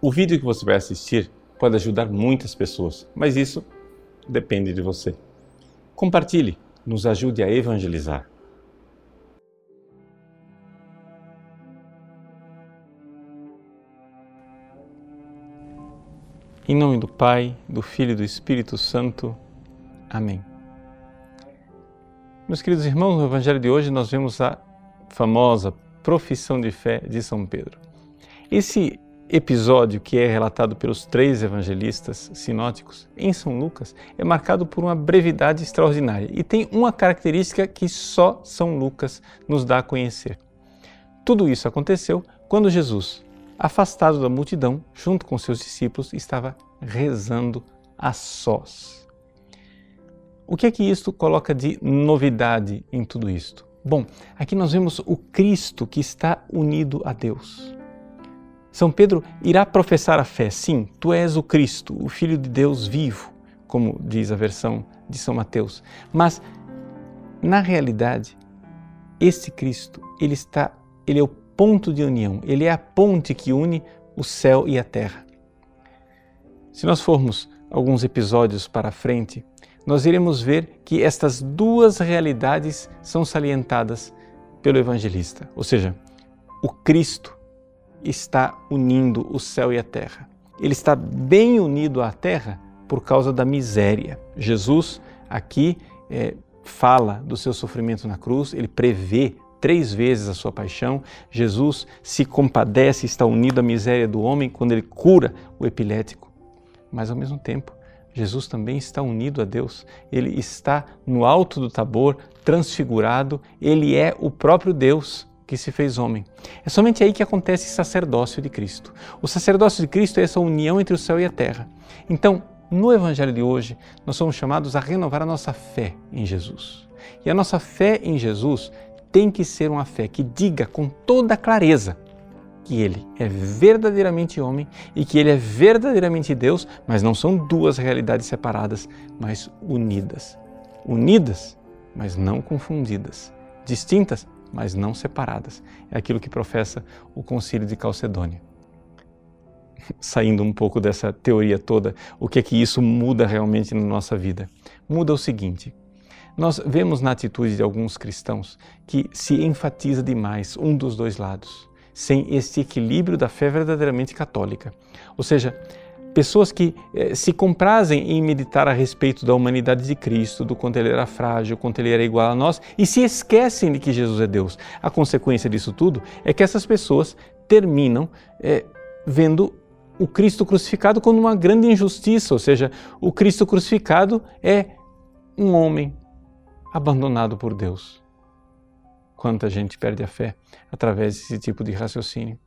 O vídeo que você vai assistir pode ajudar muitas pessoas, mas isso depende de você. Compartilhe, nos ajude a evangelizar. Em nome do Pai, do Filho e do Espírito Santo. Amém. Meus queridos irmãos, no Evangelho de hoje nós vemos a famosa profissão de fé de São Pedro. Esse episódio que é relatado pelos três evangelistas sinóticos em São Lucas é marcado por uma brevidade extraordinária e tem uma característica que só São Lucas nos dá a conhecer. Tudo isso aconteceu quando Jesus, afastado da multidão, junto com seus discípulos, estava rezando a sós. O que é que isto coloca de novidade em tudo isto? Bom, aqui nós vemos o Cristo que está unido a Deus. São Pedro irá professar a fé, sim, tu és o Cristo, o Filho de Deus vivo, como diz a versão de São Mateus. Mas, na realidade, esse Cristo, ele está, ele é o ponto de união, ele é a ponte que une o céu e a terra. Se nós formos alguns episódios para frente, nós iremos ver que estas duas realidades são salientadas pelo evangelista, ou seja, o Cristo está unindo o céu e a terra. Ele está bem unido à terra por causa da miséria. Jesus aqui é, fala do seu sofrimento na cruz, ele prevê três vezes a sua paixão. Jesus se compadece, está unido à miséria do homem quando ele cura o epilético. Mas ao mesmo tempo, Jesus também está unido a Deus. Ele está no alto do Tabor, transfigurado, ele é o próprio Deus que se fez homem. É somente aí que acontece o sacerdócio de Cristo. O sacerdócio de Cristo é essa união entre o céu e a terra. Então, no Evangelho de hoje, nós somos chamados a renovar a nossa fé em Jesus. E a nossa fé em Jesus tem que ser uma fé que diga com toda clareza que ele é verdadeiramente homem e que ele é verdadeiramente Deus, mas não são duas realidades separadas, mas unidas. Unidas, mas não confundidas. Distintas, mas não separadas. É aquilo que professa o Concílio de Calcedônia. Saindo um pouco dessa teoria toda, o que é que isso muda realmente na nossa vida? Muda o seguinte: nós vemos na atitude de alguns cristãos que se enfatiza demais um dos dois lados, sem este equilíbrio da fé verdadeiramente católica. Ou seja, pessoas que eh, se comprazem em meditar a respeito da humanidade de Cristo, do quanto ele era frágil, quanto ele era igual a nós, e se esquecem de que Jesus é Deus. A consequência disso tudo é que essas pessoas terminam eh, vendo o Cristo crucificado como uma grande injustiça, ou seja, o Cristo crucificado é um homem abandonado por Deus. Quanta gente perde a fé através desse tipo de raciocínio.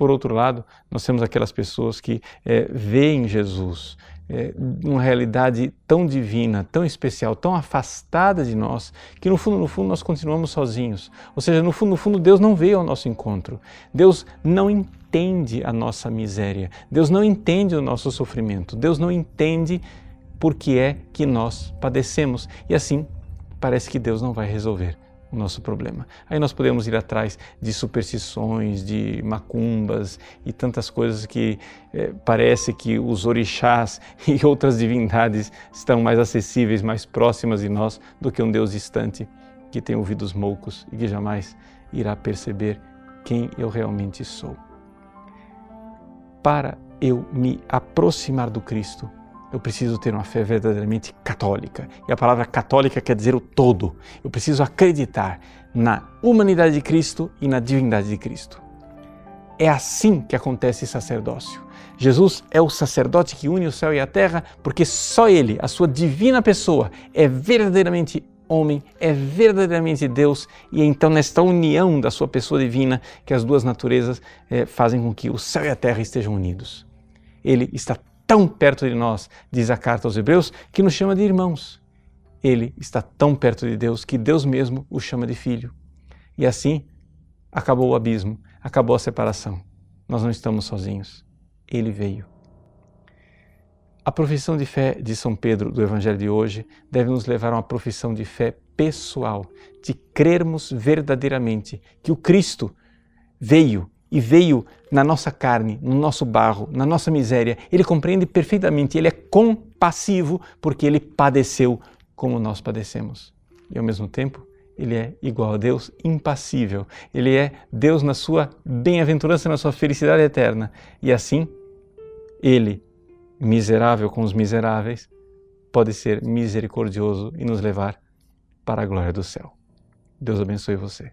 Por outro lado, nós temos aquelas pessoas que é, veem Jesus é, realidade tão divina, tão especial, tão afastada de nós, que no fundo, no fundo, nós continuamos sozinhos. Ou seja, no fundo, no fundo, Deus não veio ao nosso encontro. Deus não entende a nossa miséria. Deus não entende o nosso sofrimento. Deus não entende por que é que nós padecemos. E assim, parece que Deus não vai resolver o nosso problema. Aí nós podemos ir atrás de superstições, de macumbas e tantas coisas que eh, parece que os orixás e outras divindades estão mais acessíveis, mais próximas de nós do que um Deus distante que tem ouvidos moucos e que jamais irá perceber quem eu realmente sou. Para eu me aproximar do Cristo, eu preciso ter uma fé verdadeiramente católica. E a palavra católica quer dizer o todo. Eu preciso acreditar na humanidade de Cristo e na divindade de Cristo. É assim que acontece sacerdócio. Jesus é o sacerdote que une o céu e a terra, porque só Ele, a sua divina pessoa, é verdadeiramente homem, é verdadeiramente Deus, e é então nesta união da sua pessoa divina que as duas naturezas é, fazem com que o céu e a terra estejam unidos. Ele está tão perto de nós, diz a carta aos Hebreus, que nos chama de irmãos. Ele está tão perto de Deus que Deus mesmo o chama de filho. E assim acabou o abismo, acabou a separação. Nós não estamos sozinhos. Ele veio. A profissão de fé de São Pedro do Evangelho de hoje deve nos levar a uma profissão de fé pessoal, de crermos verdadeiramente que o Cristo veio e veio na nossa carne, no nosso barro, na nossa miséria. Ele compreende perfeitamente, ele é compassivo porque ele padeceu como nós padecemos. E ao mesmo tempo, ele é igual a Deus, impassível. Ele é Deus na sua bem-aventurança, na sua felicidade eterna. E assim, ele, miserável com os miseráveis, pode ser misericordioso e nos levar para a glória do céu. Deus abençoe você.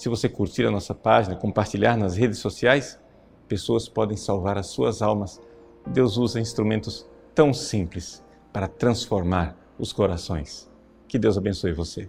se você curtir a nossa página, compartilhar nas redes sociais, pessoas podem salvar as suas almas. Deus usa instrumentos tão simples para transformar os corações. Que Deus abençoe você.